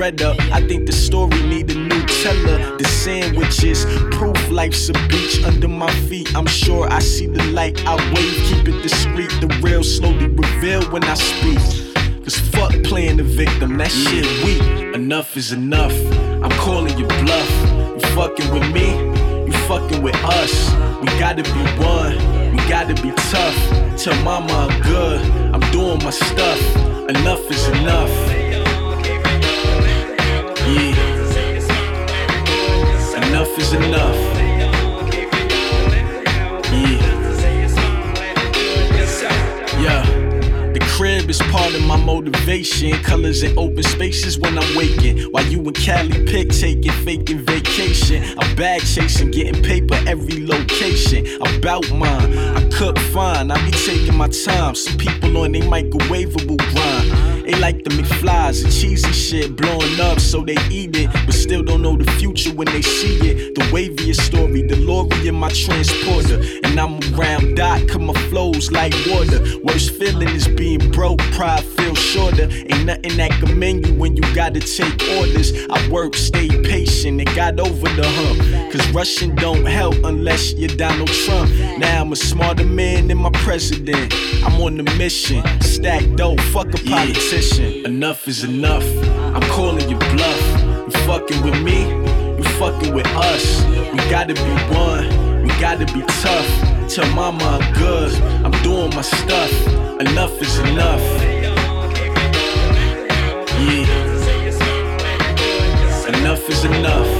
Bread up. I think the story need a new teller. The sandwiches, proof life's a beach under my feet. I'm sure I see the light. I wave, keep it discreet. The real slowly reveal when I speak. Cause fuck playing the victim, that shit weak. Enough is enough. I'm calling you bluff. You fucking with me, you fucking with us. We gotta be one, we gotta be tough. Tell mama I'm good, I'm doing my stuff. Enough is enough. Enough. Yeah. Yeah. The crib is part of my motivation. Colors in open spaces when I'm waking. While you in Cali pick taking, faking vacation. I'm bag chasing, getting paper every location. About mine, I cook fine. I be taking my time. Some people on they microwavable grind. They like the McFlies, the cheesy shit blowing up, so they eat it, but still don't know the future when they see it. The waviest story, the lorry in my transporter, and I'm around dot, cause my flows like water. Worst feeling is being broke, pride feels shorter. Ain't nothing that can mend you when you gotta take orders. I work, stay patient, and got over the hump. Cause rushing don't help unless you're Donald Trump. Now I'm a smarter man than my president. I'm on the mission, stack dough, fuck a politician. Enough is enough. I'm calling you bluff. You fucking with me, you fucking with us. We gotta be one, we gotta be tough. Tell mama I'm good, I'm doing my stuff. Enough is enough. Yeah. Enough is enough.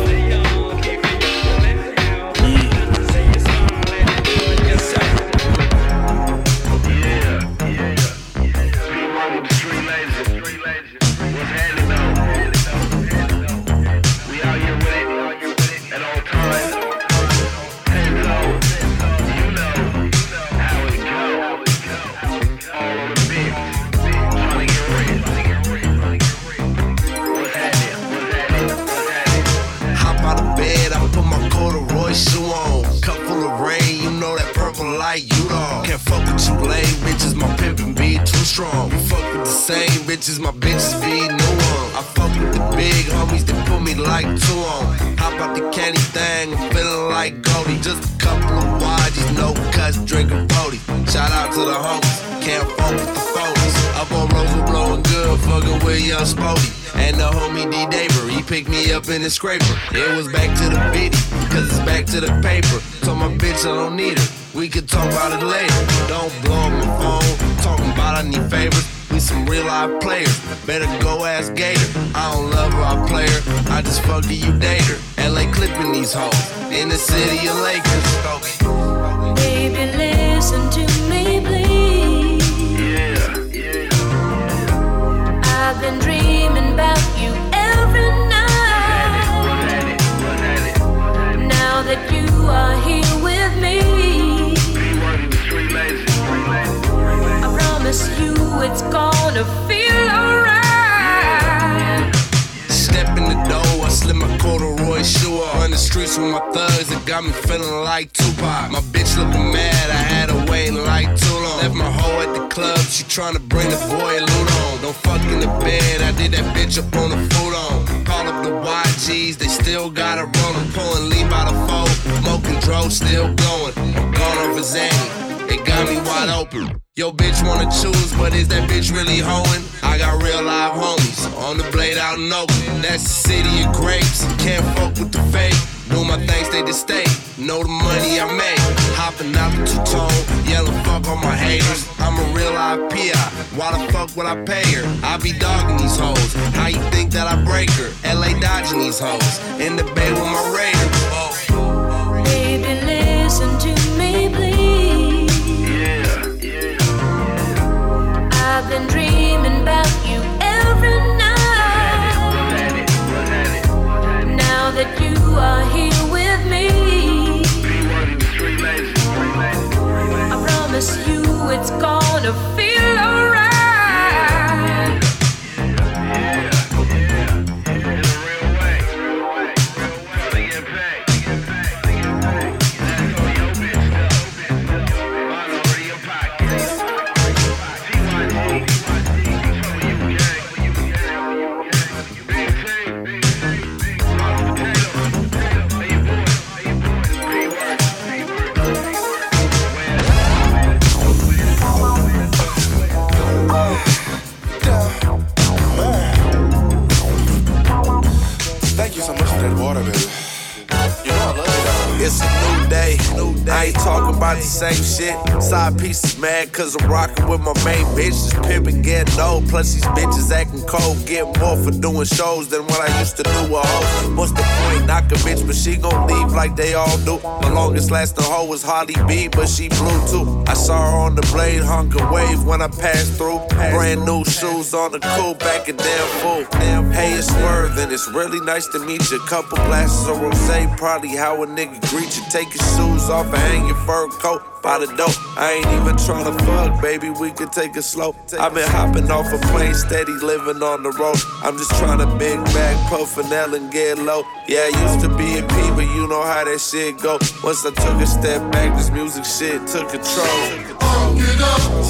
She tryna bring the boy loot on. Don't fuck in the bed, I did that bitch up on the foot on. Call up the YGs, they still got a run. I'm pulling leap out of four, smoking dro, still. I'm gone over Zanny. It got me wide open. Yo, bitch wanna choose, but is that bitch really hoeing? I got real live homies on the blade out in Oakland. That's the city of grapes. Can't fuck with the fake. Do my things, stay to stay. Know the money I make. Hopping out the two tone, yelling fuck on my haters. I'm a real live PI. Why the fuck would I pay her? I be dogging these hoes. How you think that I break her? LA dodging these hoes. In the bay with my raiders. Oh. Baby, listen to me, please. Yeah, yeah, yeah. I've been dreaming about you every night. Now that you are here I you it's gonna feel alright. You. I ain't talking about the same shit. Side pieces mad cause I'm rocking with my main bitch. This pimpin' getting old. Plus these bitches acting cold. Get more for doing shows than what I used to do with hoes. What's the point? Knock a bitch, but she gon' leave like they all do. The longest lasting hoe was Holly B, but she blue too. I saw her on the blade, hunk a wave when I passed through. Brand new shoes on the cool, back a damn fool. Hey, it's Swerve, and it's really nice to meet you. Couple glasses of rose, probably how a nigga greet you. Take your shoes off and hang your fur coat by the door. I ain't even tryna fuck, baby. We could take it slow. I've been hopping off a plane, steady living on the road. I'm just tryna big bag, puffin' L and get low. Yeah, I used to be a P, but you know how that shit go. Once I took a step back, this music shit took control.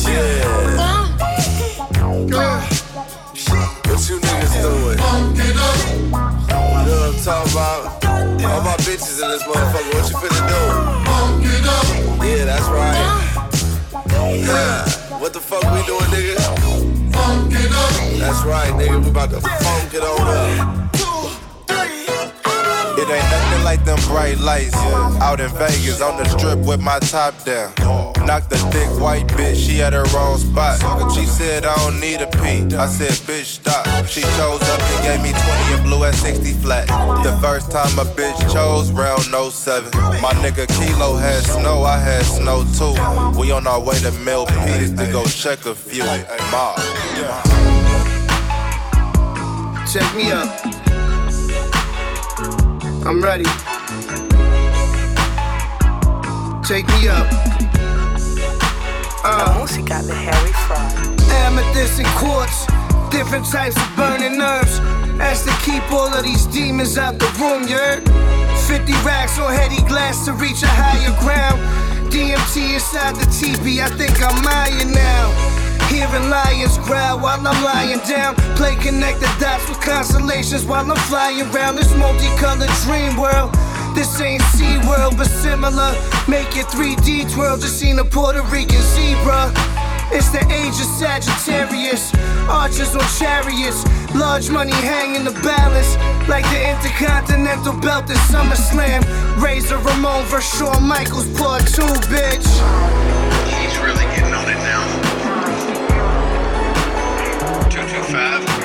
Yeah. What you niggas doing? You know what I'm talking about? All my bitches in this motherfucker, what you finna do? Yeah, that's right. Yeah. What the fuck we doing, nigga? That's right, nigga. We about to funk it on up. It ain't nothing like them bright lights. Out in Vegas on the strip with my top down. Knocked the thick white bitch, she at her wrong spot. She said, I don't need a P. I said, bitch, stop. She chose up and gave me 20 and blew at 60 flat. The first time a bitch chose round no 07. My nigga Kilo had snow, I had snow too. We on our way to Mill Peace to go check a few. Ma. Check me up. I'm ready. Take me up. Uh, música de Harry Fraud. amethyst and quartz, different types of burning nerves. As to keep all of these demons out the room, you heard? 50 racks on heady glass to reach a higher ground. DMT inside the TV, I think I'm Maya now. Hearing lions growl while I'm lying down. Play connect the dots with constellations while I'm flying around this multicolored dream world. This ain't Sea World, but similar. Make it 3D twirl, just seen a Puerto Rican zebra. It's the age of Sagittarius. Archers on chariots. Large money hanging the balance. Like the Intercontinental Belt at SummerSlam. Razor Ramon vs. Shawn Michaels part 2, bitch. He's really getting on it now. 225,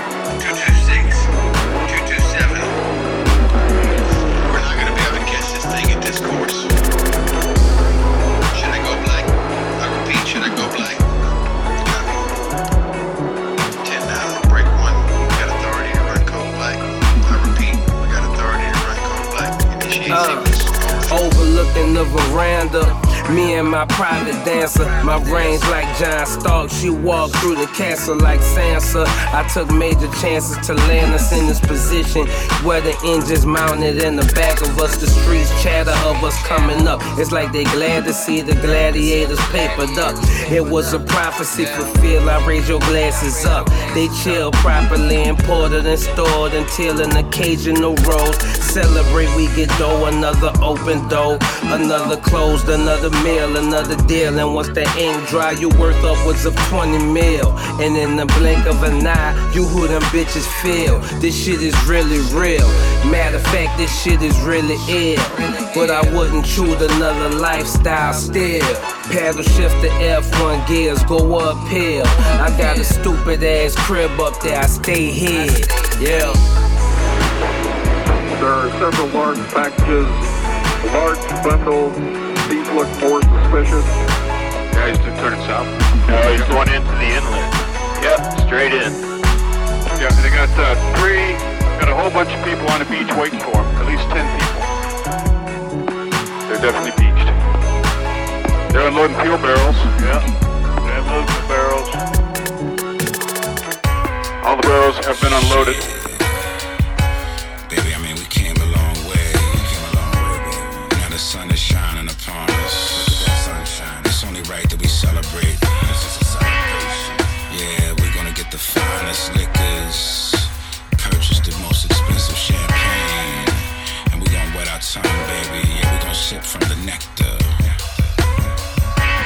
veranda. Me and my private dancer, my range like John Stark. She walked through the castle like Sansa. I took major chances to land us in this position where the engines mounted in the back of us. The streets chatter of us coming up. It's like they glad to see the gladiators papered up. It was a prophecy fulfilled. I raise your glasses up. They chill properly, imported and stored until an occasional rose. Celebrate, we get dough, another open door, another closed, another meal, another deal. And once the ink dry, you worth upwards of 20 mil. And in the blink of an eye, you who them bitches feel. This shit is really real. Matter of fact, this shit is really ill. But I wouldn't choose another lifestyle still. Paddle shift the F1 gears, go uphill. I got a stupid ass crib up there, I stay here. Yeah. There are several large packages, large bundles. These look more suspicious. Yeah, he's turning south. No, he's going into the inlet. Yep, straight in. Yeah, they got uh, three, got a whole bunch of people on the beach waiting for him. At least ten people. They're definitely beached. They're unloading fuel barrels. Yeah, they're unloading the barrels. All the barrels have been unloaded. Only right that we celebrate. This is a celebration. Yeah, we're gonna get the finest liquors. Purchase the most expensive champagne. And we gonna wet our tongue, baby. Yeah, we gonna sip from the nectar.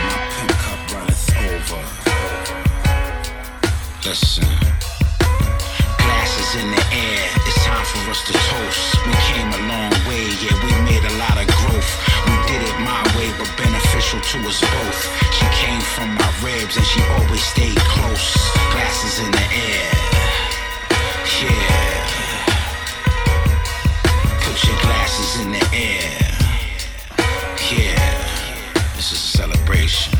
My pimp cup runneth over. Listen. Glasses in the air, it's time for us to toast. We came a long way, yeah, we made a lot of growth. We did it my way, but beneficial to us both. She came from my ribs and she always stayed close. Glasses in the air, yeah. Put your glasses in the air, yeah. This is a celebration.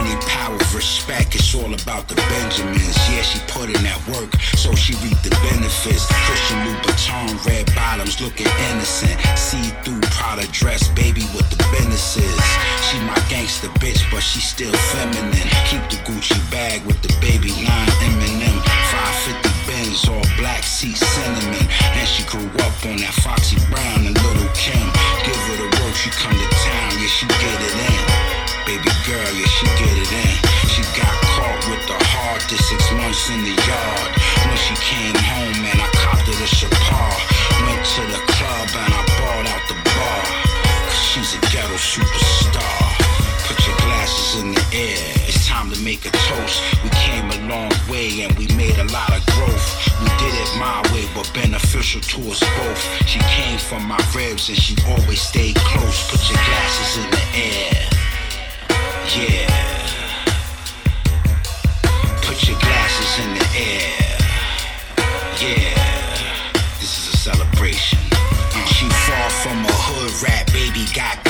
Money, power, respect, it's all about the Benjamins. Yeah, she put in that work, so she reaped the benefits. Christian Louboutin, red bottoms, looking innocent. See through Prada dress, baby, with the businesses. She my gangster bitch, but she still feminine. Keep the Gucci bag with the baby line Eminem. 550 Benz, all black seat cinnamon. And she grew up on that Foxy Brown and Lil' Kim. Give her the work, she come to town, yeah, she get it in. Baby girl, yeah, she get it in. She got caught with the hardest six months in the yard. When she came home, man, I copped her the Chapar. Went to the club and I bought out the bar. Cause she's a ghetto superstar. Put your glasses in the air. It's time to make a toast. We came a long way and we made a lot of growth. We did it my way, but beneficial to us both. She came from my ribs and she always stayed close. Put your glasses in the air. Yeah. Put your glasses in the air. Yeah. This is a celebration. She from a hood rat, baby got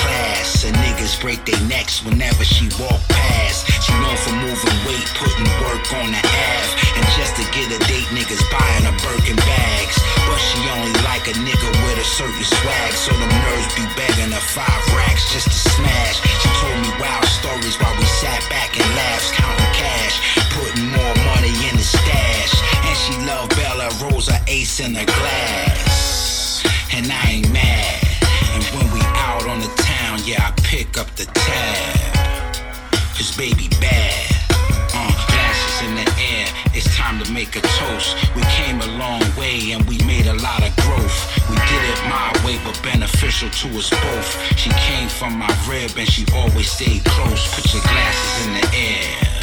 And niggas break their necks whenever she walk past. She known for moving weight, putting work on the Ave. And just to get a date, niggas buying her Birkin bags. But she only like a nigga with a certain swag. So them nerves be begging her five racks just to smash. She told me wild stories while we sat back and laughed, counting cash. Putting more money in the stash. And she loved Bella Rosa Ace in her glass. And I ain't mad. And when we out on the yeah, I pick up the tab. Cause baby bad. Uh, glasses in the air, it's time to make a toast. We came a long way and we made a lot of growth. We did it my way, but beneficial to us both. She came from my rib and she always stayed close. Put your glasses in the air.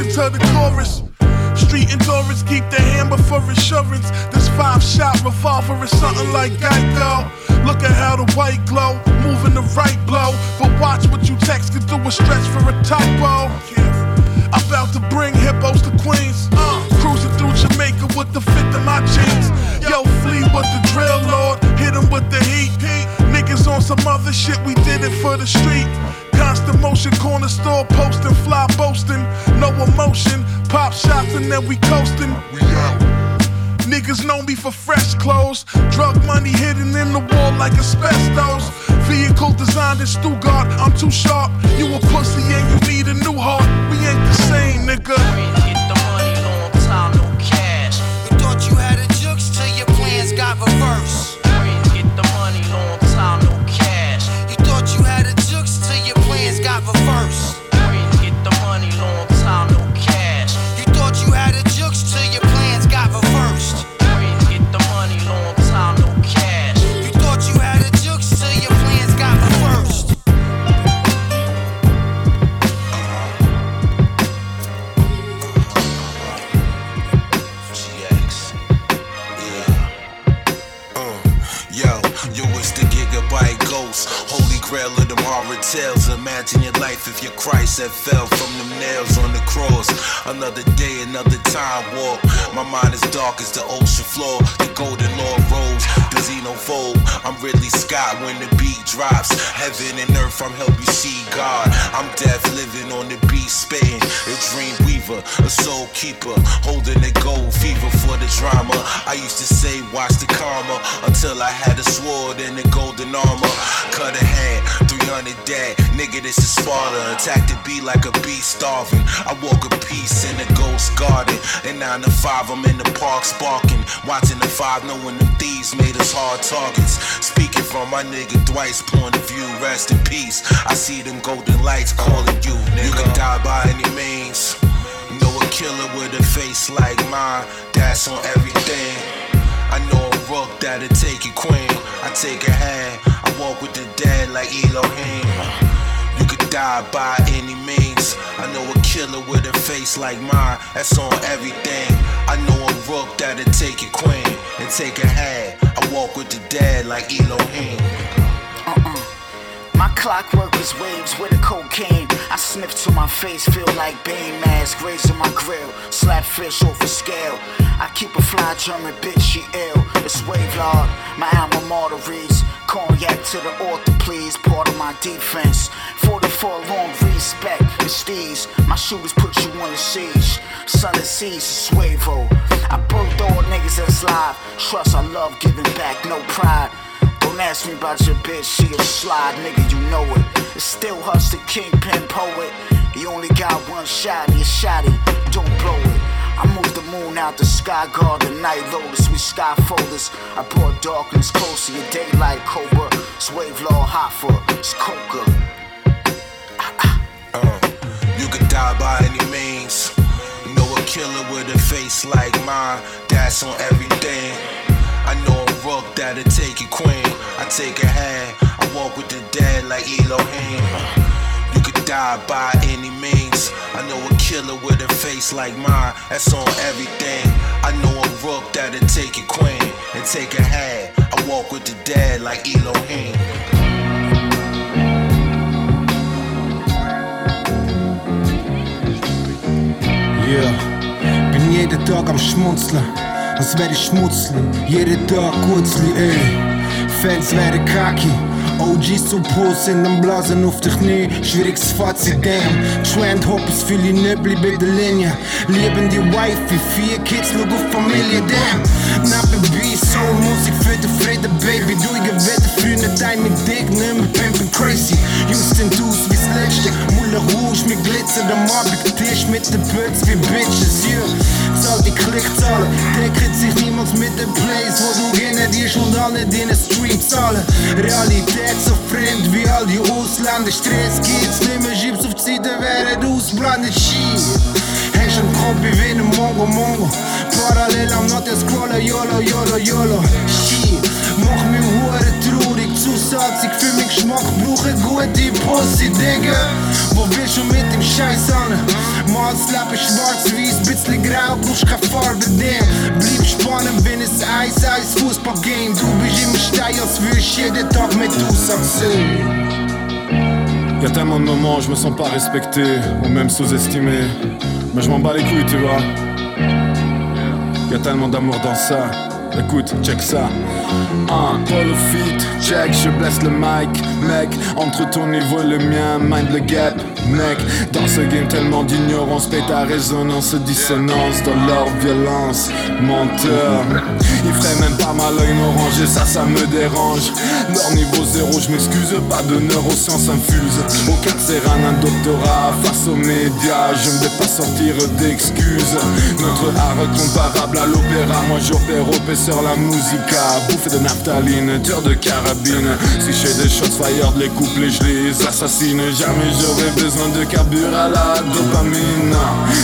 Attention to the chorus. Street endurance, keep the hammer for insurance. This five shot revolver is something like Geico. Look at how the white glow, moving the right blow. But watch what you text can do a stretch for a typo. About to bring hippos to Queens. Uh, through Jamaica with the fit in my jeans. Yo, flee with the drill lord, hit him with the heat. Niggas on some other shit, we did it for the street. Constant motion, corner store posting, fly boasting, no emotion. Pop shots and then we coasting. We out. Niggas know me for fresh clothes. Drug money hidden in the wall like asbestos. Vehicle designed in Stuttgart, I'm too sharp. You a pussy and you need a new heart. We ain't the same, nigga. Reversed. Get the money, long time, no cash. You thought you had a jukes till your plans got reversed. Tales. Imagine your life if your Christ had fell from the nails on the cross. Another day, another time walk. My mind is dark as the ocean floor. The golden law rose. The xenophobe. I'm Ridley Scott when the beat drops. Heaven and earth, I'm help you see God. I'm death living on the beat, spitting. A dream weaver, a soul keeper, holding the gold fever for the drama. I used to say, watch the karma until I had a sword and a golden armor. Cut a hand, 300 dead. Nigga, this is Sparta. Attack the beat like a beast starving. I walk a piece in a ghost garden. And 9 to 5, I'm in the park sparking. Watching the 5, knowing them thieves made us hard targets. Speaking from my nigga Dwight's point of view, rest in peace. I see them golden lights calling you. You can die by any means. A killer with a face like mine, that's on everything. I know a rook that'll take your queen. I take a hand, I walk with the dead like Elohim. You could die by any means. I know a killer with a face like mine, that's on everything. I know a rook that'll take your queen and take a hand. I walk with the dead like Elohim. Uh-uh. My clockwork is waves with a cocaine. I sniff to my face, feel like Bane mask, raising my grill. Slap fish off a scale. I keep a fly German bitch, she ill. It's wave lord, my alma mater reads. Cognac to the author, please. Part of my defense. 44 long respect, prestige. My shooters put you on the siege. Sun and seas, Suevo. I birthed all niggas that's live. Trust, I love giving back, no pride. Don't ask me about your bitch, she a slide, nigga, you know it. Still Hush the kingpin poet. You only got one shot, and you shot it, don't blow it. I moved the moon out the sky, guard the night lotus, we sky folders. I brought darkness close to your daylight, Cobra. It's wave law hot for it's coca. Uh, you could die by any means. Know a killer with a face like mine, that's on everything. I know a rook that'll take your queen. I take a hand, I walk with the dead like Elohim. You could die by any means. I know a killer with a face like mine, that's on everything. I know a rook that'll take a queen and take a hat. I walk with the dead like Elohim. Yeah. Bin jeden Tag am Schmunzeln, als wäre ich Schmutzli. Jeden Tag Kurzli, ey. Fans werden kaki. OGs zu Puls sind am Blasen auf dich nie. Schwieriges Fazit, damn. Trend Hoppers für die Nöbli bei der Linie. Lieben die Wife, vier Kids, look auf Familie, damn. Nappe B, Für den Frieden, Baby. Du, ich gewette, früher Time mit Dick, nimm mit Pimpin' Crazy. Houston, du's wie's letzte. Moulin Rouge mit Glitzer, der Marbig Tisch mit den Birds wie Bitches, yeah. Zahl die Klickzahlen, der kriegt sich niemals mit dem Place, wo du die schon alle in den Street zahlen. Realität so fremd wie all die Ausländer. Stress geht's nicht mehr, schieb's auf die Seite, während ausblendet Shit. Hast einen Kopf wie ein Mongo Mongo. Parallel am Not scrollen, YOLO, YOLO, YOLO. Shit, mach mich hure traurig, zu salzig für meinen Geschmack, brauche gute Pussy, Digga. Wo willst du mit dem Scheiß an? Mal das Leben schwarz-weiß, bisschen grau, brauchst keine Farbe, damn. Bleib spannend, wenn es Eis, Eis, Fußball-Game. Du bist immer steil, als würdest jeden Tag mit Aussage Y a tellement de moments où je me sens pas respecté ou même sous-estimé. Mais je m'en bats les couilles, tu vois. Y a tellement d'amour dans ça. Écoute, check ça. Un polo fit, check, je blesse le mic, mec. Entre ton niveau et le mien, mind le gap, mec. Dans ce game, tellement d'ignorance, paye ta résonance, dissonance dans leur violence. Menteur, il ferait même pas mal l'œil m'oranger, ça, ça me dérange. Leur niveau zéro, je m'excuse, pas de neurosciences infuse. Aucun terrain, un doctorat face aux médias, je ne vais pas sortir d'excuses. Notre art comparable à l'opéra, moi j'opère OP sur la musica. Bouffé de naphtaline, dur de carabine. Si j'ai des shots fire, de les couples, je les assassine. Jamais j'aurais besoin de carbure à la dopamine.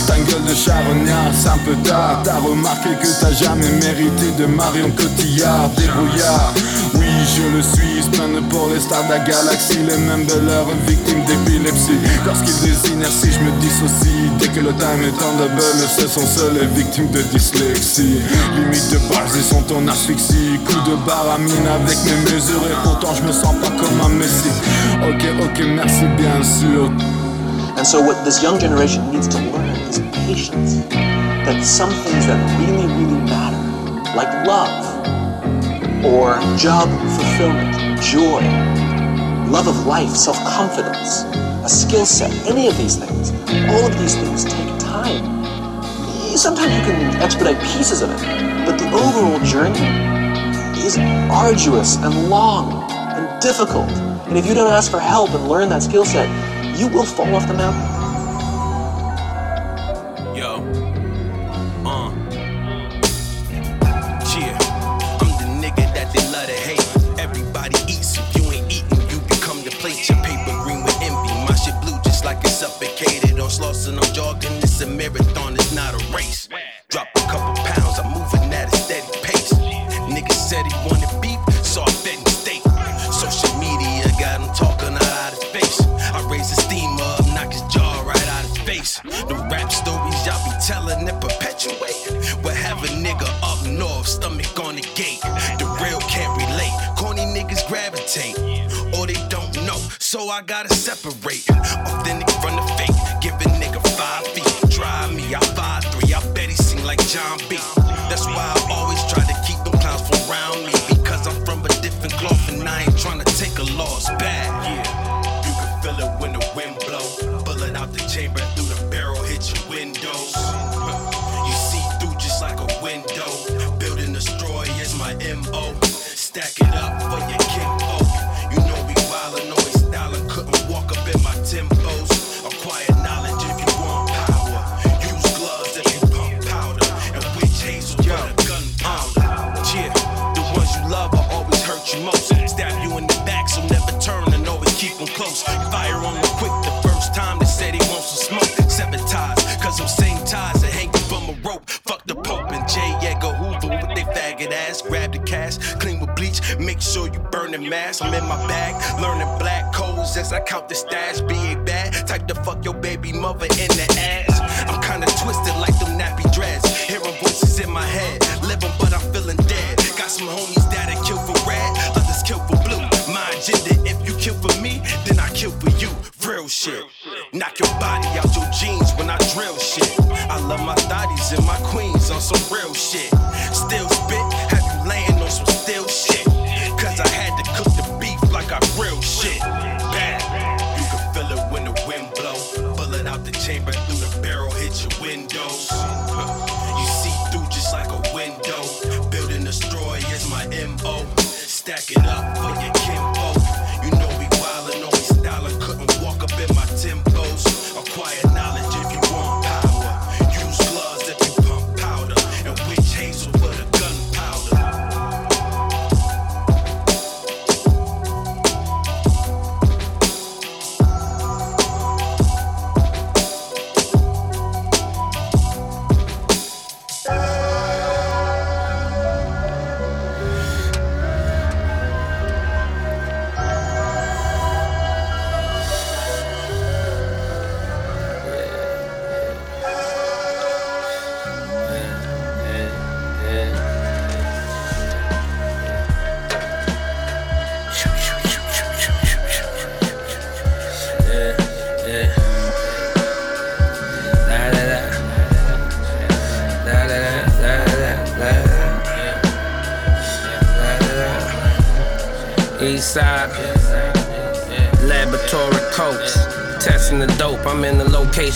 Ta gueule de charognard, c'est un peu tard. T'as remarqué que t'as jamais mérité de Marion Cotillard, débrouillard. Oui, je le suis, se plaignent pour les stars de la galaxie, les mêmes de leurs victimes d'épilepsie. Lorsqu'ils désignent si je me dissocie, dès que le time est en double, ce sont seuls les victimes de dyslexie. Limite de base, ils sont en asphyxie. Coup de baramine avec mes mesures, et pourtant je me sens pas comme un messie. Ok, ok, merci bien sûr. And so, what this young generation needs to learn is patience. That some things that really, really matter, like love, or job fulfillment, joy, love of life, self confidence, a skill set, any of these things, all of these things take time. Sometimes you can expedite pieces of it, but the overall journey is arduous and long and difficult. And if you don't ask for help and learn that skill set, you will fall off the mountain. It's suffocated. On slots and I'm jogging. It's a marathon, it's not a race. Drop a couple pounds, I'm moving at a steady pace. Nigga said he wanted beef, so I fed him steak. Social media got him talking out, out his face. I raise his steam up, knock his jaw right out his face. The rap stories y'all be telling that perpetuate. What have a nigga up north, stomach on the gate. The real can't relate, corny niggas gravitate. Or they don't know, so I gotta separate.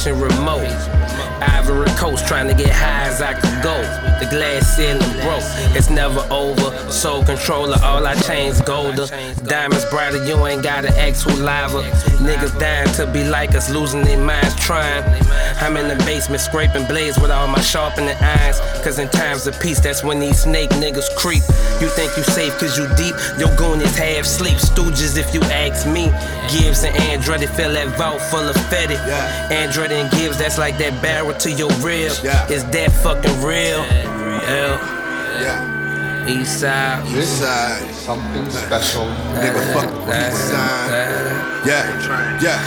Remote. Ivory Coast trying to get high as I could go. The glass ceiling broke, it's never over. Soul controller, all I change golder. Diamonds brighter, you ain't gotta ask who liver. Niggas dying to be like us, losing their minds trying. I'm in the basement scraping blades with all my sharpening eyes. Cause in times of peace, that's when these snake niggas creep. You think you safe cause you deep, your goon is half sleep. Stooges if you ask me. Gibbs and Andretti fill that vault full of fetty. Andretti and Gibbs, that's like that barrel to your rib. Is that fucking real? Yeah. East side. East side. Something special. Nigga, fuck east side. Yeah, yeah.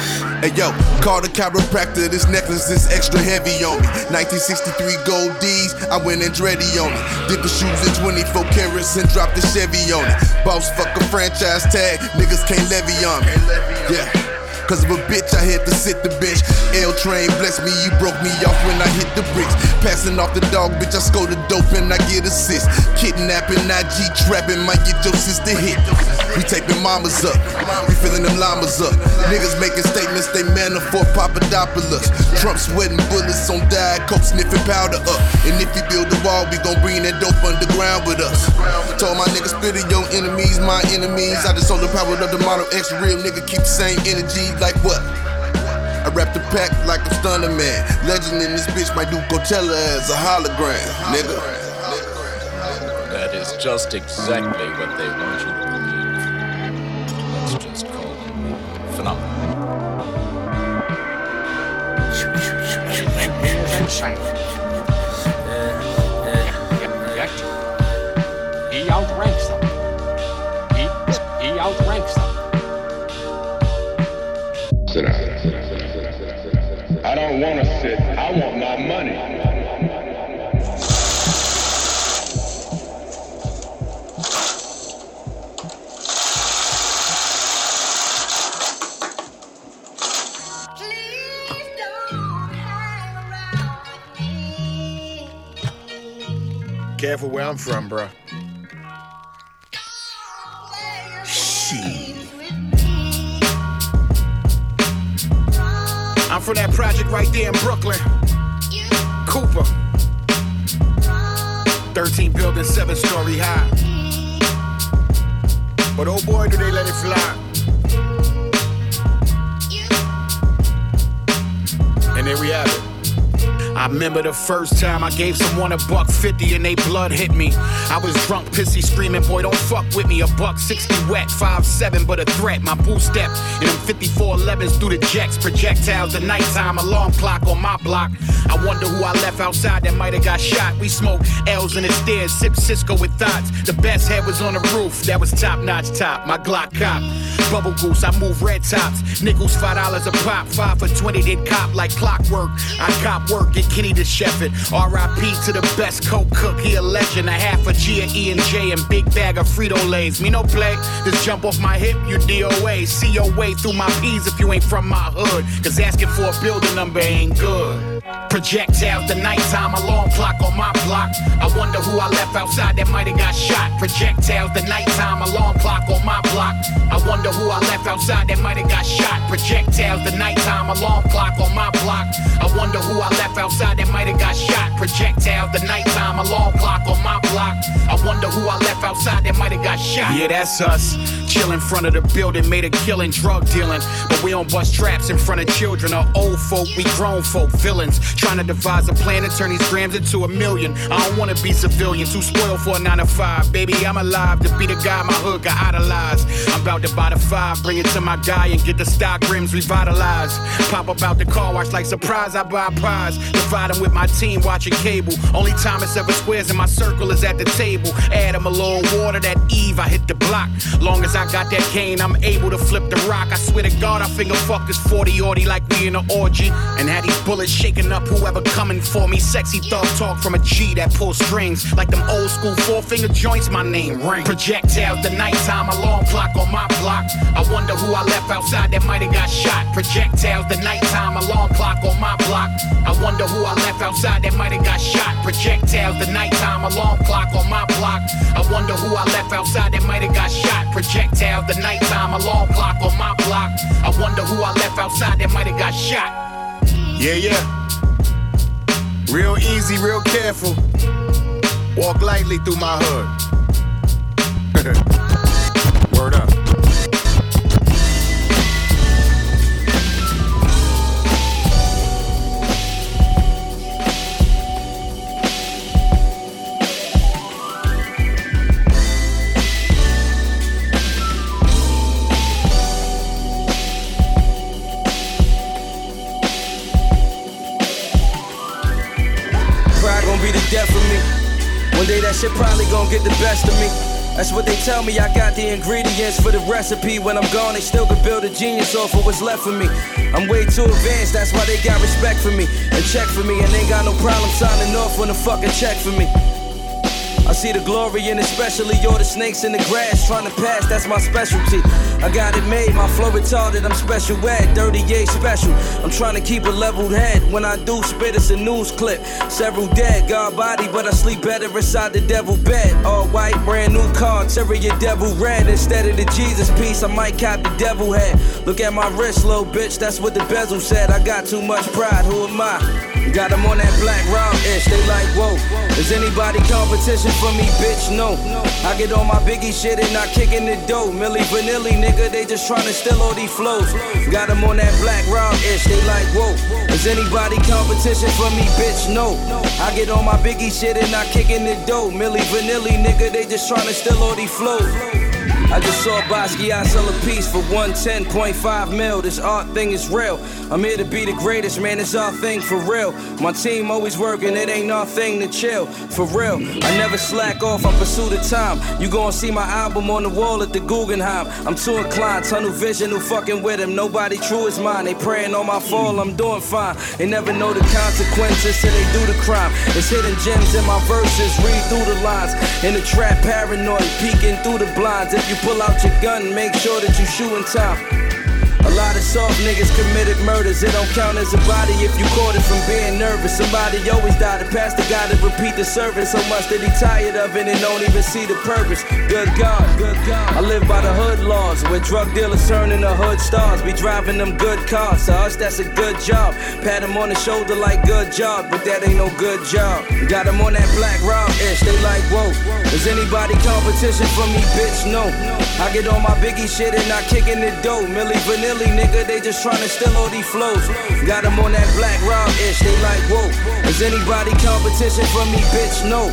Hey yo, call the chiropractor. This necklace is extra heavy on me. 1963 gold D's. I went and dready on it. Dip the shoes in 24 carats and dropped the Chevy on it. Boss fuck a franchise tag. Niggas can't levy on me. Yeah. Cause of a bitch, I had to sit the bench. L train bless me, you broke me off when I hit the bricks. Passing off the dog, bitch, I score the dope and I get assist. Kidnapping, IG trapping, might get your sister hit. We taping mamas up, we filling them llamas up. Niggas making statements, they manna for Papadopoulos. Trump sweating bullets on diet coke, sniffing powder up. And if you build a wall, we gon' bring that dope underground with us. Told my niggas, spit it, your enemies, my enemies. I just sold the power of the model X, real nigga, keep the same energy like what? I rap the pack like a stunner man. Legend in this bitch might do Coachella as a hologram, nigga. That is just exactly what they want you to believe. Let's just call it phenomenal. Don't want to sit. I want my money. Careful where I'm from, bro. I'm from that project right there in Brooklyn. Cooper. 13 building, 7 story high. But oh boy, do they let it fly. And there we have it. I remember the first time I gave someone a buck fifty and they blood hit me. I was drunk, pissy, screaming, boy, don't fuck with me. A buck sixty wet, five seven, but a threat. My boo step in them 54 11s through the jacks, projectiles, the nighttime alarm clock on my block. I wonder who I left outside that might have got shot. We smoke L's in the stairs, sip Cisco with thoughts. The best head was on the roof, that was top notch top. My Glock cop. Bubble goose, I move red tops. Nickels, five dollars a pop, five for 20, did cop like clockwork. I cop work, Kenny the Shepherd. RIP to the best coke cook, he a legend. A half a G of E and J and big bag of Frito Lays. Me no play, just jump off my hip, you DOA. See your way through my P's if you ain't from my hood. Cause asking for a building number ain't good. Projectiles, the nighttime alarm clock on my block. I wonder who I left outside that might have got shot. Projectiles, the nighttime alarm clock on my block. I wonder who I left outside that might have got shot. Projectiles, the nighttime alarm clock on my block. I wonder who I left outside that might have got shot. Projectiles, the nighttime alarm clock on my block. I wonder who I left outside that might have got shot. Yeah, that's us. Chill in front of the building, made a killing, drug dealing. But we don't bust traps in front of children or old folk. We grown folk, villains. Trying to devise a plan to turn these grams into a million. I don't wanna be civilian, too spoiled for a nine to five. Baby, I'm alive to be the guy my hood got idolized. I'm about to buy the five, bring it to my guy and get the stock rims revitalized. Pop up out the car wash like surprise, I buy. Divide 'em with my team watching cable. Only time it's ever squares in my circle is at the table. Add 'em a little water that eve, I hit the block. Long as I got that cane, I'm able to flip the rock. I swear to God, I finger fuck this 40 orty like we in an orgy. And had these bullets shaking up whoever coming for me. Sexy thug talk from a G that pulls strings. Like them old school four finger joints, my name ring. Projectiles, the nighttime alarm clock on my block. I wonder who I left outside that might have got shot. Projectiles, the nighttime alarm clock on my block. I wonder who I left outside that might have got shot. Projectiles, the nighttime alarm clock on my block. I wonder who I left outside that might have got shot. Projectiles, the nighttime alarm clock on my block. I wonder who I left outside that might have got shot. Yeah, yeah. Real easy, real careful. Walk lightly through my hood. Death of me. One day that shit probably gonna get the best of me. That's what they tell me. I got the ingredients for the recipe. When I'm gone, they still could build a genius off of what's left for me. I'm way too advanced, that's why they got respect for me and check for me. And ain't got no problem signing off on a fucking check for me. I see the glory and especially all the snakes in the grass trying to pass, that's my specialty. I got it made, my flow retarded, I'm special ed, 38 special. I'm trying to keep a leveled head. When I do spit, it's a news clip. Several dead, God body, but I sleep better inside the devil bed. All white, brand new car, your devil red. Instead of the Jesus piece, I might cap the devil head. Look at my wrist, little bitch, that's what the bezel said. I got too much pride, who am I? Got them on that black rob ish, they like, whoa. Is anybody competition for me, bitch? No. I get on my biggie shit and I kick in the dough. Milli Vanilli, nigga, they just tryna steal all these flows. Got them on that black rob ish, they like, whoa. Is anybody competition for me, bitch? No. I get on my biggie shit and I kick in the dough. Milli Vanilli, nigga, they just tryna steal all these flows. I just saw Basquiat sell a piece for 110.5 mil. This art thing is real. I'm here to be the greatest, man. It's our thing for real. My team always working, it ain't our thing to chill. For real, I never slack off, I pursue the time. You gon' see my album on the wall at the Guggenheim. I'm too inclined, tunnel vision, who fucking with him. Nobody true is mine. They praying on my fall, I'm doing fine. They never know the consequences till they do the crime. It's hidden gems in my verses, read through the lines. In the trap, paranoid, peeking through the blinds. If you pull out your gun, make sure that you shoot in time. A lot of soft niggas committed murders. It don't count as a body if you caught it from being nervous. Somebody always died. The pastor got to repeat the service so much that he tired of it and don't even see the purpose. Good God, good God. I live by the hood laws where drug dealers turning the hood stars. Be driving them good cars. To us, that's a good job. Pat him on the shoulder like good job, but that ain't no good job. Got him on that black rob ish. They like, whoa. Is anybody competition for me, bitch? No. I get on my biggie shit and I kick in the dough. Milli Vanilli vanilla, nigga, they just tryna steal all these flows. Got them on that black rob ish, they like, whoa. Is anybody competition for me, bitch? No.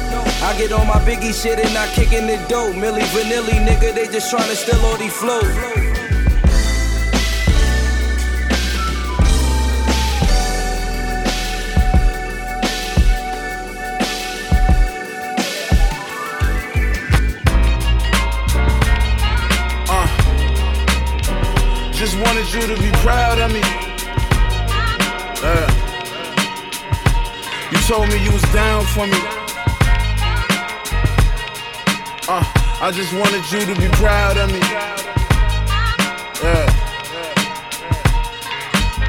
I get on my biggie shit and I kickin' the dough. Milli Vanilli, nigga, they just tryna steal all these flows. Proud of me. Yeah. You told me you was down for me. Uh, I just wanted you to be proud of me. Yeah.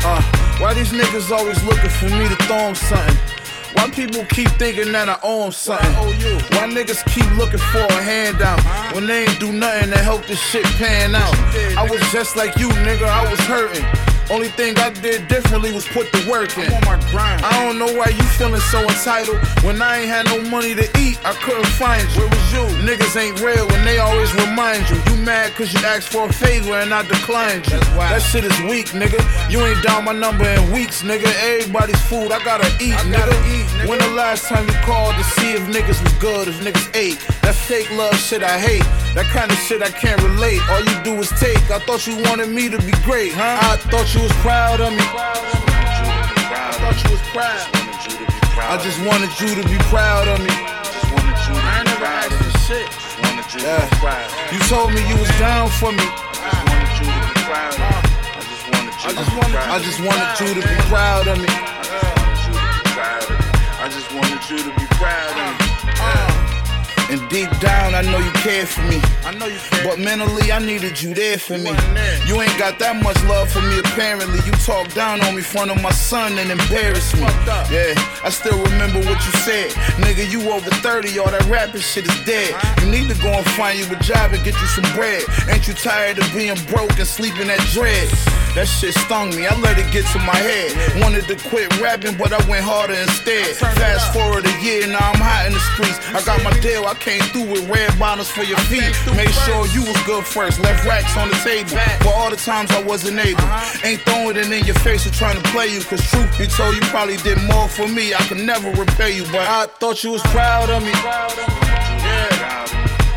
Uh, why these niggas always looking for me to throw them something? Why people keep thinking that I owe 'em something? Why niggas keep looking for a handout when they ain't do nothing to help this shit pan out? I was just like you, nigga, I was hurting. Only thing I did differently was put the work in. I don't know why you feeling so entitled. When I ain't had no money to eat, I couldn't find you. Where was you? Niggas ain't real and they always remind you. You mad cause you asked for a favor and I declined you. That shit is weak, nigga. You ain't down my number in weeks, nigga. Everybody's food, I gotta eat, nigga. When the last time you called to see if niggas was good, if niggas ate? That fake love shit I hate. That kind of shit I can't relate. All you do is take. I thought you wanted me to be great, huh? I thought you was proud of me. I thought you was proud. I just wanted you to be proud of me. I ain't never asked for shit. Yeah. You told me you was down for me. I just wanted, you to be proud of me. I just wanted you to be proud of me. I just wanted you to be proud of me. I just wanted you to be proud of me. And deep down, I know you care for me. I know you. But mentally, I needed you there for me. You ain't got that much love for me, apparently. You talked down on me in front of my son and embarrassed me. Yeah, I still remember what you said. Nigga, you over 30, all that rapping shit is dead. You need to go and find you a job and get you some bread. Ain't you tired of being broke and sleeping at dread? That shit stung me, I let it get to my head. Wanted to quit rapping, but I went harder instead. Fast forward a year, now I'm hot in the streets. I got my deal, I came through with red bottoms for your feet. Made sure you was good first, left racks on the table. For all the times I wasn't able. Ain't throwing it in your face or trying to play you. Cause truth be told, you probably did more for me. I could never repay you, but I thought you was proud of me. Yeah.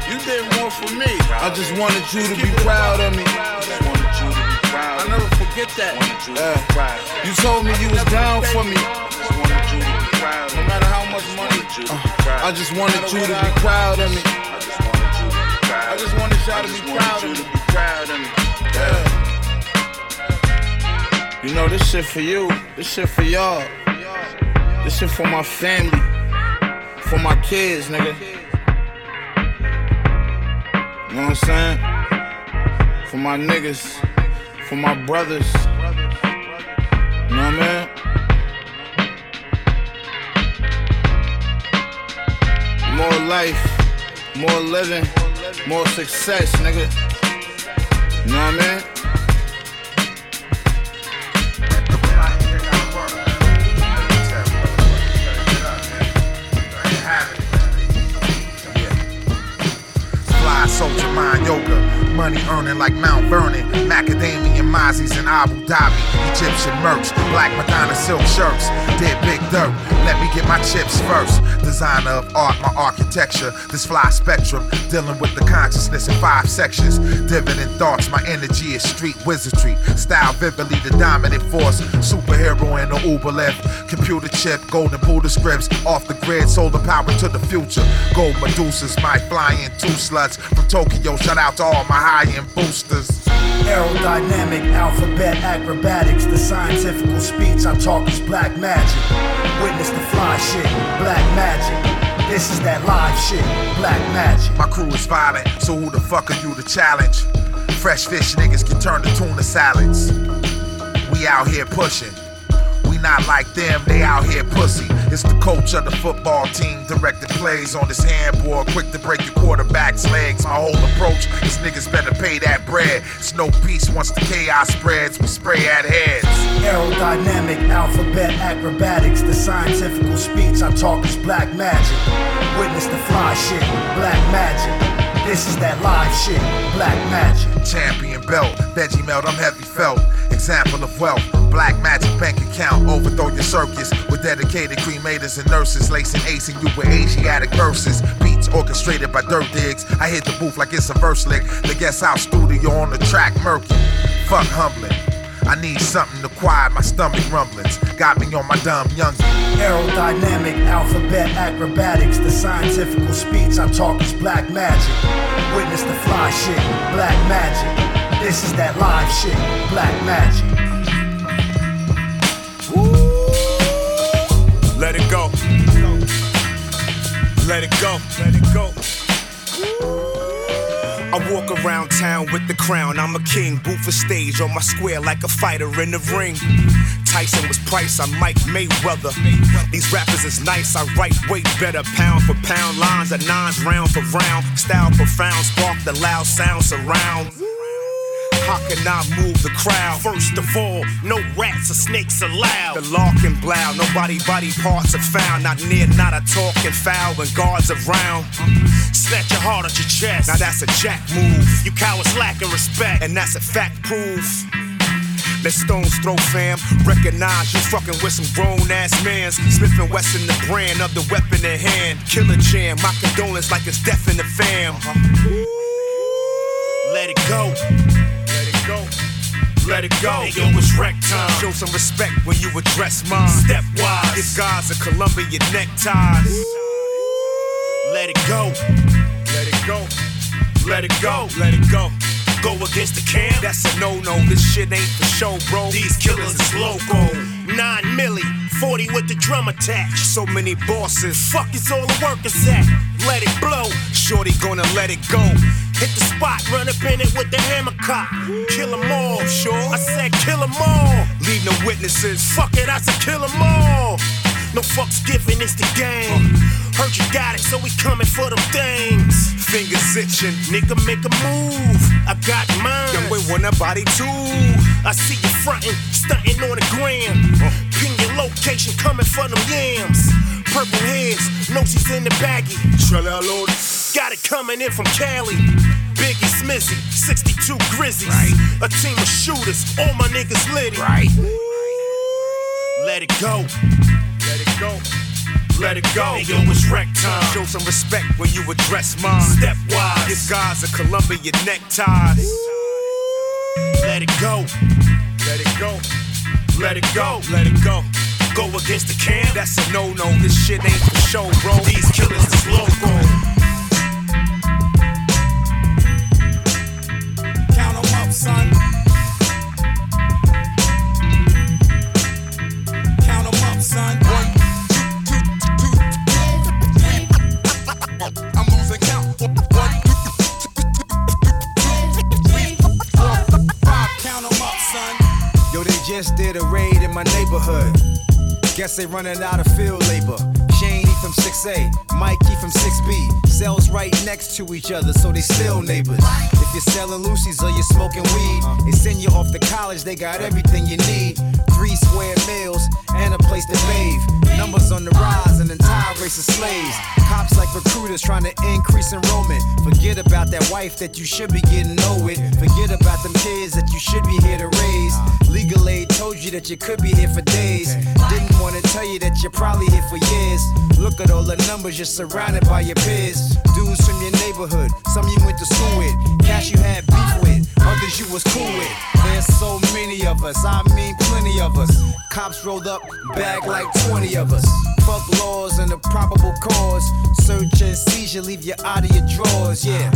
You did more for me. I just wanted you to be proud of me. I never forget that. Yeah. You told me you was down for me. No matter how much money, uh, I just wanted you to be proud of me. I just wanted y'all to be proud of me. Yeah. You know this shit for you. This shit for y'all. This shit for my family. For my kids, nigga. You know what I'm saying? For my niggas. For my brothers. You know what I mean? More life, more living, more success, nigga. You know what I mean? Soldier mind yoga. Money earning like Mount Vernon. Macadamia Mozzies in Abu Dhabi. Egyptian merch. Black Madonna silk shirts. Did big dirt. Let me get my chips first. Designer of art, my architecture. This fly spectrum. Dealing with the consciousness in five sections. Dividend thoughts. My energy is street wizardry. Style vividly the dominant force. Superhero in the Uber lift. Computer chip. Golden Buddha scripts. Off the grid. Solar power to the future. Gold Medusas. My flying two sluts from Tokyo. Shout out to all my high-end boosters. Aerodynamic, alphabet, acrobatics, the scientific speech I talk is black magic. Witness the fly shit, black magic. This is that live shit, black magic. My crew is violent, so who the fuck are you to challenge? Fresh fish niggas can turn to tuna salads. We out here pushing. Not like them, they out here pussy. It's the coach of the football team, directed plays on this handboard, quick to break your quarterback's legs. My whole approach is niggas better pay that bread. It's no peace once the chaos spreads, we spray at heads. Aerodynamic, alphabet, acrobatics, the scientific speech I talk is black magic. Witness the fly shit, black magic. This is that live shit, black magic. Champion belt, veggie melt, I'm heavy felt. Example of wealth, black magic bank account. Overthrow your circus with dedicated cremators and nurses, lacing acing you with Asiatic verses. Beats orchestrated by dirt digs. I hit the booth like it's a verse lick. The guest house studio on the track, murky. Fuck humbling. I need something to quiet my stomach rumblings. Got me on my dumb young. Aerodynamic, alphabet, acrobatics, the scientific speech I talk is black magic. Witness the fly shit, black magic. This is that live shit, black magic. Let it go. Let it go. Let it go. I walk around town with the crown. I'm a king, booth for stage on my square like a fighter in the ring. Tyson was Price, I'm Mike Mayweather. These rappers is nice, I write way better. Pound for pound, lines of nines, round for round. Style profound, spark the loud sound surround. How can I move the crowd? First of all, no rats or snakes allowed. The lock and blow, nobody body parts are found. Not near, not a talking foul when guards around. Snatch your heart out your chest. Now that's a jack move. You cowards lacking respect, and that's a fact proof. Let stones throw fam. Recognize you fucking with some grown ass mans. Smith and Wesson, the brand of the weapon in hand. Killer jam, my condolence like it's death in the fam. Uh-huh. Let it go. Let it go. Let it go. Hey, yo, it's wreck time. Show some respect when you address mine. Stepwise. It's guys of Colombia neckties. Let it go. Let it go. Let it go. Let it go. Go against the camp. That's a no-no. This shit ain't for show, bro. These killers is loco. Nine milli, 40 with the drum attached. So many bosses. Fuck is all the workers at? Let it blow. Shorty gonna let it go. Hit the spot, run up in it with the hammer cock. Kill 'em all, sure. I said kill 'em all. Leave no witnesses. Fuck it, I said kill 'em all. No fucks given, it's the game. Heard you got it, so we coming for them things. Fingers itching, nigga, make a move. I got mine. Young boy want a body too. I see you frontin', stunting on the gram. Pin your location, coming for them yams. Purple heads, noses in the baggy. Got it coming in from Cali. Biggie Smizzy, 62 Grizzlies. A team of shooters, all my niggas litty. Right. Let it go. Let it go. Let it go. Hey, yo, it's wreck time. Show some respect when you address mine. Stepwise. This guys are Colombia neckties. Let it go. Let it go. Let it go. Let it go. Go against the camp. That's a no-no. This shit ain't for show, bro. These killers is loco. Neighborhood. Guess they running out of field labor. Shane, he from 6A, Mikey from 6B. Cells right next to each other, so they still neighbors. If you're selling loosies or you're smoking weed, they send you off to college, they got everything you need. Three square meals and a place to bathe. Numbers on the rise, an entire race of slaves. Cops like recruiters trying to increase enrollment. Forget about that wife that you should be getting know with. Forget about them kids that you should be here to raise. Legal aid told you that you could be here for days. Didn't want to tell you that you're probably here for years. Look at all the numbers, you're surrounded by your peers. Dudes from your neighborhood, some you went to school with. Cash you had beef with, others you was cool with. There's so many of us, I mean plenty of us. Cops rolled up, bag like 20 of us. Fuck laws and the probable cause. Search and seizure, leave you out of your drawers, yeah.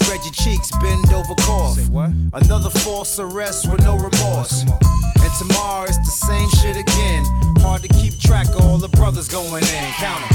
Spread your cheeks, bend over, cough. Another false arrest with no remorse. And tomorrow it's the same shit again. Hard to keep track of all the brothers going in. Count 'em.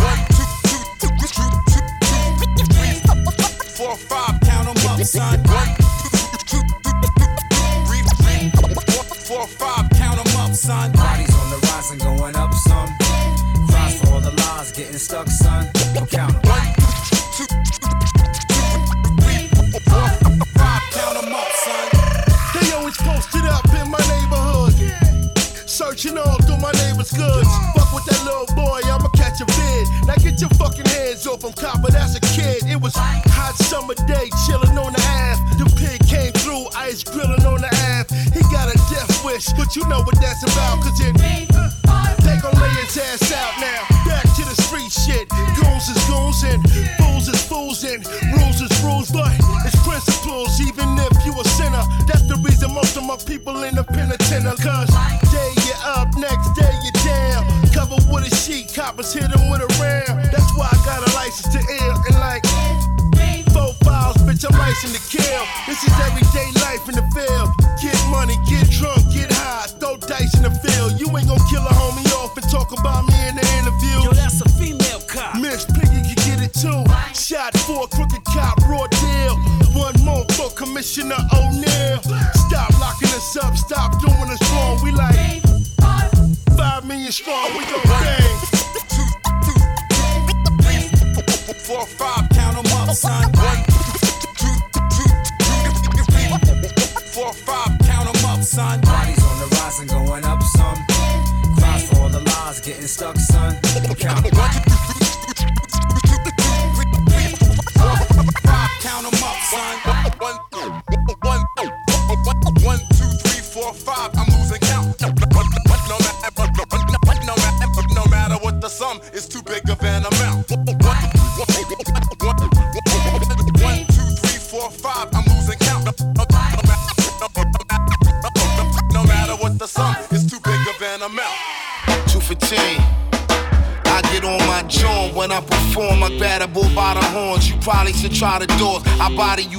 Try the doors. I body you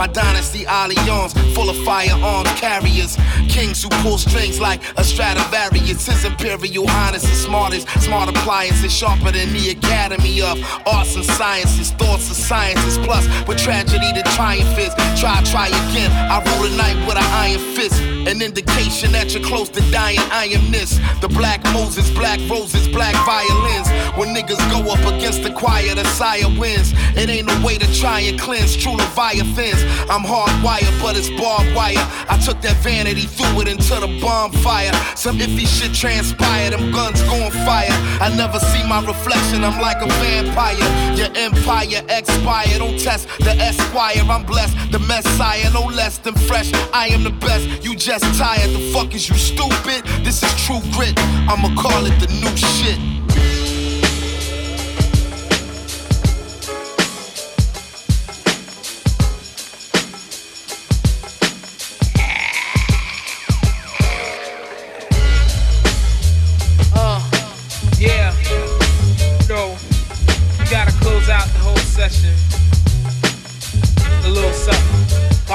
My dynasty alliance full of firearms carriers. Kings who pull strings like a Stradivarius. His Imperial Highness is smartest. Smart appliances sharper than the Academy of Arts and Sciences. Thoughts of sciences. Plus, with tragedy the triumph is. Try, try again. I rule the night with an iron fist. An indication that you're close to dying. I am this. The black Moses, black roses, black violins. When niggas go up against the choir, the sire wins. It ain't no way to try and cleanse true Leviathans. I'm hardwired, but it's barbed wire. I took that vanity, threw it into the bonfire. Some iffy shit transpired, them guns gon' fire. I never see my reflection, I'm like a vampire. Your empire expire, don't test the esquire. I'm blessed, the messiah, no less than fresh. I am the best, you just tired. The fuck is you stupid? This is true grit, I'ma call it the new shit.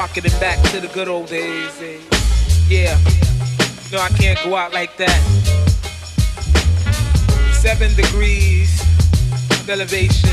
Harkening back to the good old days. eh. Yeah, no, I can't go out like that. Seven degrees of elevation.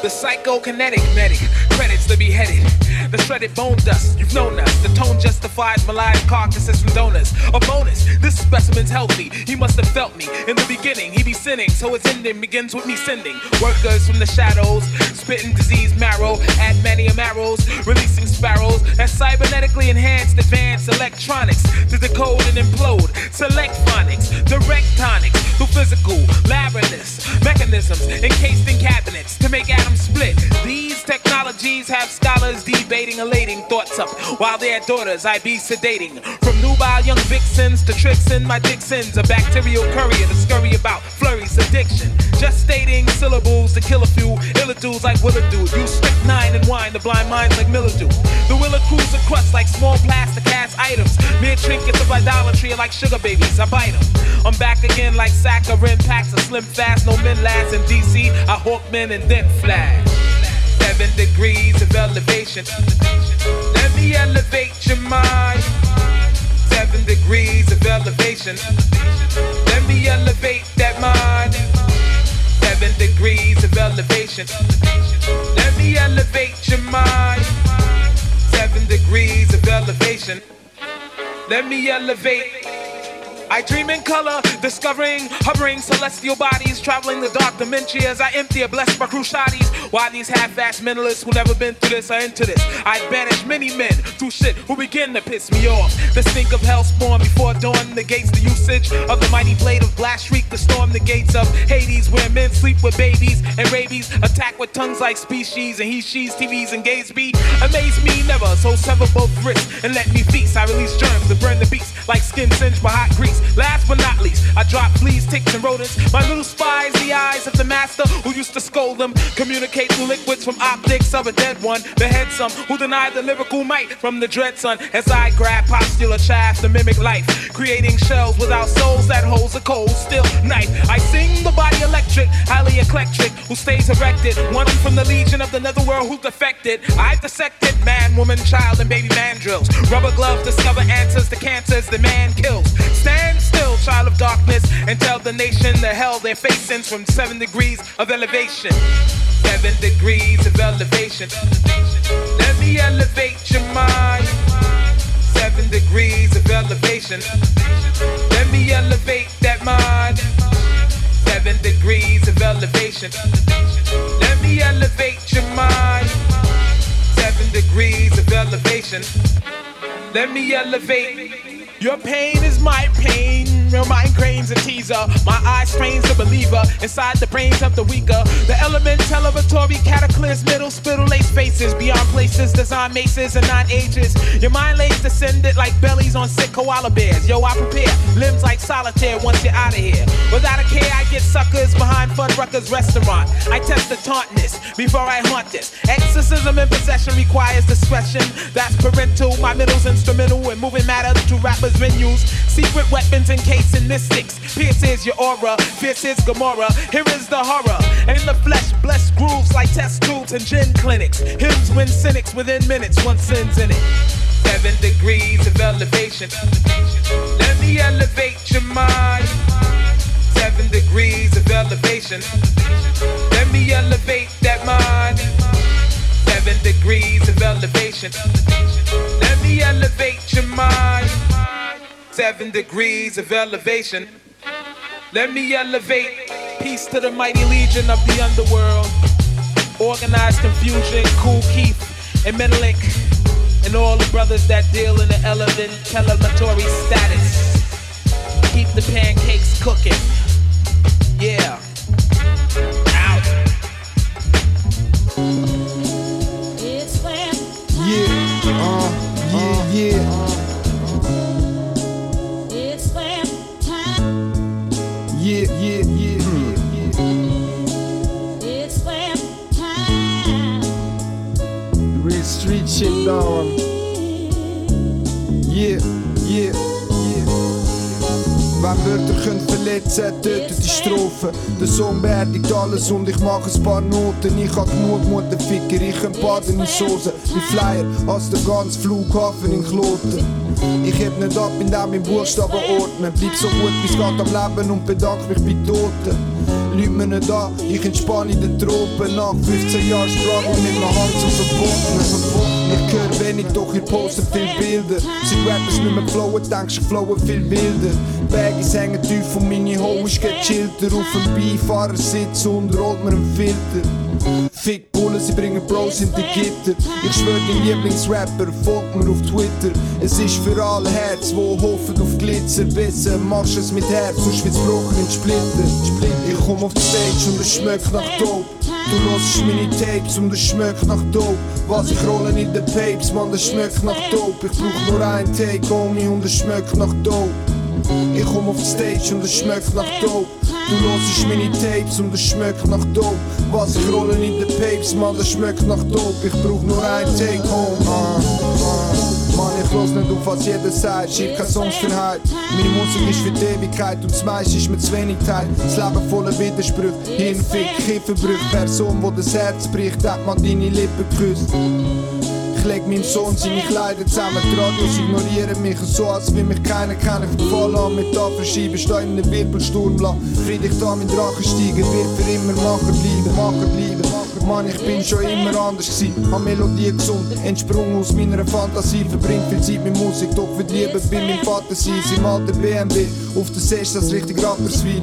The psychokinetic medic credits the beheaded. The shredded bone dust, you've known us. The tone justifies malign carcasses from donors. A bonus, this specimen's healthy. He must have felt me. In the beginning, he be sinning, so its ending begins with me sending. Workers from the shadows, spitting disease marrow, adamantium arrows, releasing sparrows. That's cybernetically enhanced advanced electronics to decode and implode. Select phonics, direct tonics, through physical, labyrinths, mechanisms encased in cabinets to make atoms split. These technologies have scholars debating, elating thoughts up while their daughters I be sedating. From nubile young vixens to tricks in my Dixons, a bacterial courier to scurry about flurries addiction. Just stating syllables to kill a few illa dudes like Willa Dude. Use nine and wine the blind minds like Mildew. The Willa cruiser crust like small plastic ass items. Mere trinkets of idolatry are like sugar babies. I bite 'em. I'm back again like saccharin packs of slim fast. No men last in DC. I hawk men and then flash. Seven degrees of elevation. Let me elevate your mind. Seven degrees of elevation. Let me elevate that mind. Seven degrees of elevation. Let me elevate your mind. Seven degrees of elevation. Let me elevate. I dream in color, discovering, hovering celestial bodies, traveling the dark dimensions. I empty a blessed by cruciates. Why these half-ass mentalists who never been through this are into this? I banish many men through shit who begin to piss me off. The stink of hell spawn before dawn negates the usage of the mighty blade of blast shriek to storm the gates of Hades where men sleep with babies and rabies attack with tongues like species and he, she's, TVs and gays be amaze me never so sever both wrists and let me feast. I release germs and burn the beast like skin singed by hot grease. Last but not least, I drop fleas, ticks, and rodents. My little spies, the eyes of the master who used to scold them, communicate liquids from optics of a dead one. Behead some who deny the lyrical might from the dread sun as I grab postular chaff to mimic life, creating shells without souls that holds a cold still knife. I sing the body electric, highly eclectic, who stays erected, one from the legion of the netherworld who defected. I've dissected man, woman, child, and baby mandrills. Rubber gloves discover answers to cancers the man kills. Stand still, child of darkness, and tell the nation the hell they're facing from seven degrees of elevation. Seven degrees of elevation. Let me elevate your mind. Seven degrees of elevation. Let me elevate that mind. Seven degrees of elevation. Let me elevate your mind. Seven degrees of elevation. Let me elevate. Your pain is my pain. Your mind cranes a teaser. My eye strains the believer inside the brains of the weaker. The element elevatory cataclysm, middle spittle lace faces beyond places, design maces and nine ages. Your mind lays descended like bellies on sick koala bears. Yo, I prepare limbs like solitaire once you're out of here. Without a care, I get suckers behind Fuddruckers restaurant. I test the tauntness before I haunt this. Exorcism in possession requires discretion. That's parental. My middle's instrumental in moving matter to rappers' venues. Secret weapons encasing mystics. Pierces your aura, pierces Gomorrah. Here is the horror. In the flesh, blessed grooves like test tubes and gin clinics. Hymns win cynics within minutes, one sin's in it. Seven degrees of elevation. Let me elevate your mind. Seven degrees of elevation. Let me elevate that mind. Seven degrees of elevation. Let me elevate your mind. Seven degrees of elevation. Let me elevate peace to the mighty legion of the underworld. Organized Konfusion, Kool Keith and Menelik, and all the brothers that deal in the element telemetry status. Keep the pancakes cooking. Yeah. Out. Yeah, uh, yeah, yeah. Yeah, shit, dog. Yeah, yeah, yeah. Wenn Wörter können verletzen, tötet die Strophe. Der Song beerdigt alles und ich mache ein paar Noten. Ich hab genug Mutterficker, ich kann baden in Soße. Wie Flyer aus der ganzen Flughafen in Kloten. Ich heb nicht ab, indem ich Buchstaben ordne. Bleib so gut wie's geht am Leben und bedank mich bei Toten. Leute mir nicht an, ich entspanne in den Tropen. Nach 15 Jahren Struggle mit meiner Hand zum Verboten. Ich höre wenig, doch ihr postet viel Bilder. Seit Rappers nicht mehr flowen, denkst du, flowen viel wilder. Baggies hängen tief und meine Hoes gechillter. Auf dem Beifahrersitz und rollt mir einen Filter. Fick Bullen, sie bringen Bros in die Gitter. Ich schwör, dein Lieblingsrapper folgt mir auf Twitter. Es ist für alle Herz, wo hoffen auf Glitzer. Besser machst es mit Herz, sonst wird's brochen in Splitter. Ich komm auf die Stage und es schmeckt nach Dope. Du hörst meine Tapes und es schmeckt nach Dope. Was ich rolle in den Papes, man, das schmeckt nach Dope. Ich brauch nur ein Take, homie, und es schmeckt nach Dope. Ich komm auf Stage und es schmeckt nach Dope. Du hörst meine Tapes und es schmeckt nach Dope. Was ich rolle in den Papes, man, das schmeckt nach Dope. Ich brauch nur ein Take, home. Ah, ah. Mann, ich los nicht auf, was jeder sagt. Schieb keine Songs für heute. Meine Musik ist für die Ewigkeit und das ist mir zu wenig Teil. Das Leben voller Widersprüche. Hinfick, Kiffenbrüche. Person, wo das Herz bricht, hat man deine Lippen geküsst. Ich leg meinem Sohn seine Kleider zusammen, die Radios ignorieren mich so, als will mich keiner kennen. Fall an mit Tafel schieben, steh in einem Wirbelsturm lang. Friedrich da mit Drachensteiger, wird für immer Macher bleiben, Macher bleiben. Mann, ich bin schon immer anders gsi, hab Melodie gesund, entsprungen aus meiner Fantasie, verbringt viel Zeit mit Musik, doch Liebe bei meinem Vater sein, im alten BMW, auf der Sest, das richtig Rapperswil.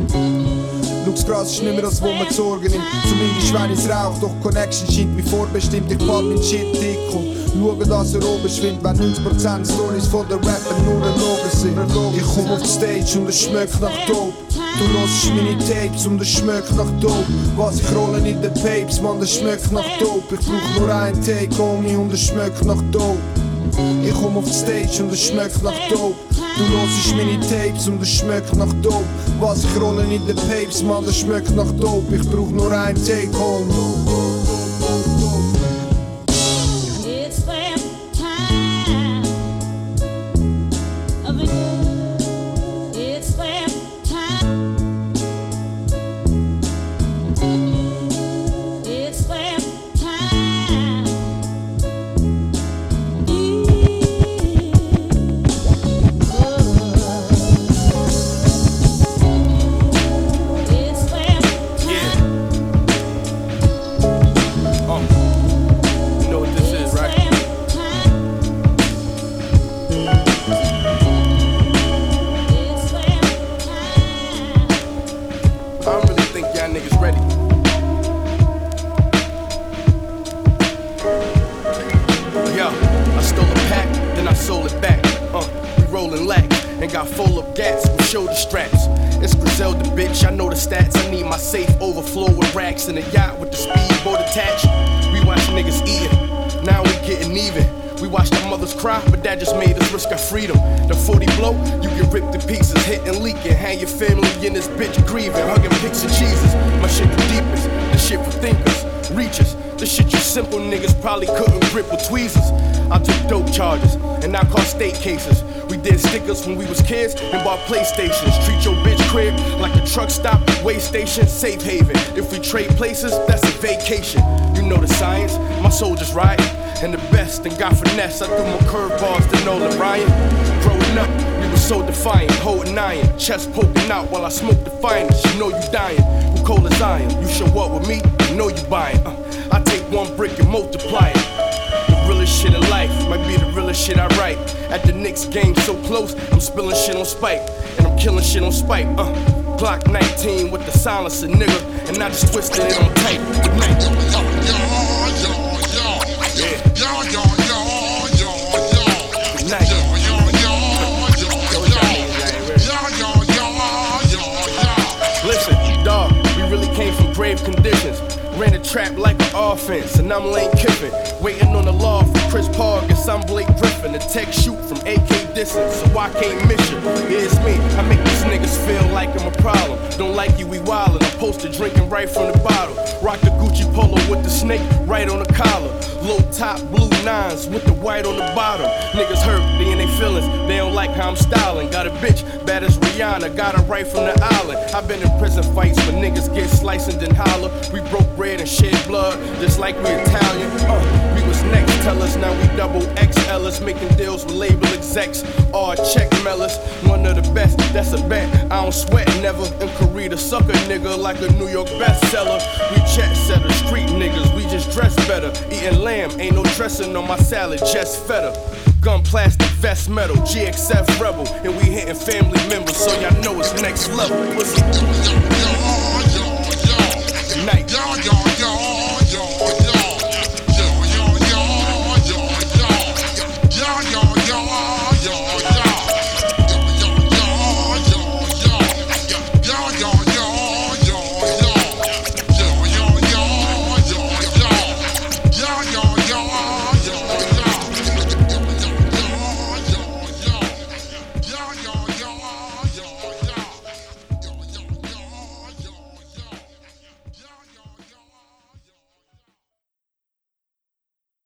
Schau, krass ist nicht mehr das, wo man Sorgen nimmt. Zumindest wenn ich's rauch, doch Connection scheint wie vorbestimmt. Ich fall mein Shit dick und schaue, dass er oben schwimmt. Wenn 90% Stories von der Rapper nur erlogen sind. Ich komm auf die Stage und es schmeckt nach Dope. Du hörst meine Tapes und es schmeckt nach Dope. Was ich rolle in den Papes, man, das schmeckt nach Dope. Ich brauch nur einen Take, Homie, und es schmeckt nach Dope. Ich komm auf Stage und es schmeckt nach Dope. Du hörst meine Tapes und es schmeckt nach Dope. Was ich rolle in den Papes, man, das schmeckt nach Dope. Ich brauch nur einen Take, when we was kids and bought PlayStations. Treat your bitch crib like a truck stop, way station, safe haven. If we trade places, that's a vacation. You know the science, my soldiers riding. And the best, and got finesse. I threw my curveballs to Nolan Ryan. Growing up, we were so defiant, holding iron, chest poking out while I smoke the finest. You know you dying, who cold as iron. You show up with me, you know you buying. Uh, I take one brick and multiply it. The realest shit in life might be the realest shit I write. At the Knicks game so close, I'm spilling shit on spike, and I'm killing shit on spike. Uh, Glock 19 with the silencer, nigga, and I just twisted it on tight. Good night. Trap like an offense, and I'm Lane Kiffin. Waiting on the law for Chris Paul, guess I'm Blake Griffin. A tech shoot from AK distance, so I can't miss you. Yeah, it's me, I make these niggas feel like I'm a problem. Don't like you, we wildin'. I'm posted drinking right from the bottle. Rock the Gucci polo with the snake right on the collar. Low top, blue nines with the white on the bottom. Niggas hurt, they in their feelings. They don't like how I'm styling. Got a bitch, bad as Rihanna, got her right from the island. I've been in prison fights where niggas get sliced and holler. We broke bread and shed blood, just like we Italian. Uh, we was next, tell us now we double XLers, making deals with label execs. All check mellers, one of the best, that's a bet. I don't sweat never. In Korea, sucker nigga like a New York bestseller. We jet setters, street niggas, we just dress better. Eating lamb, ain't no dressing on my salad, just feta. Gun plastic, vest metal, GXF rebel, and we hitting family members, so y'all know it's next level. Pussy.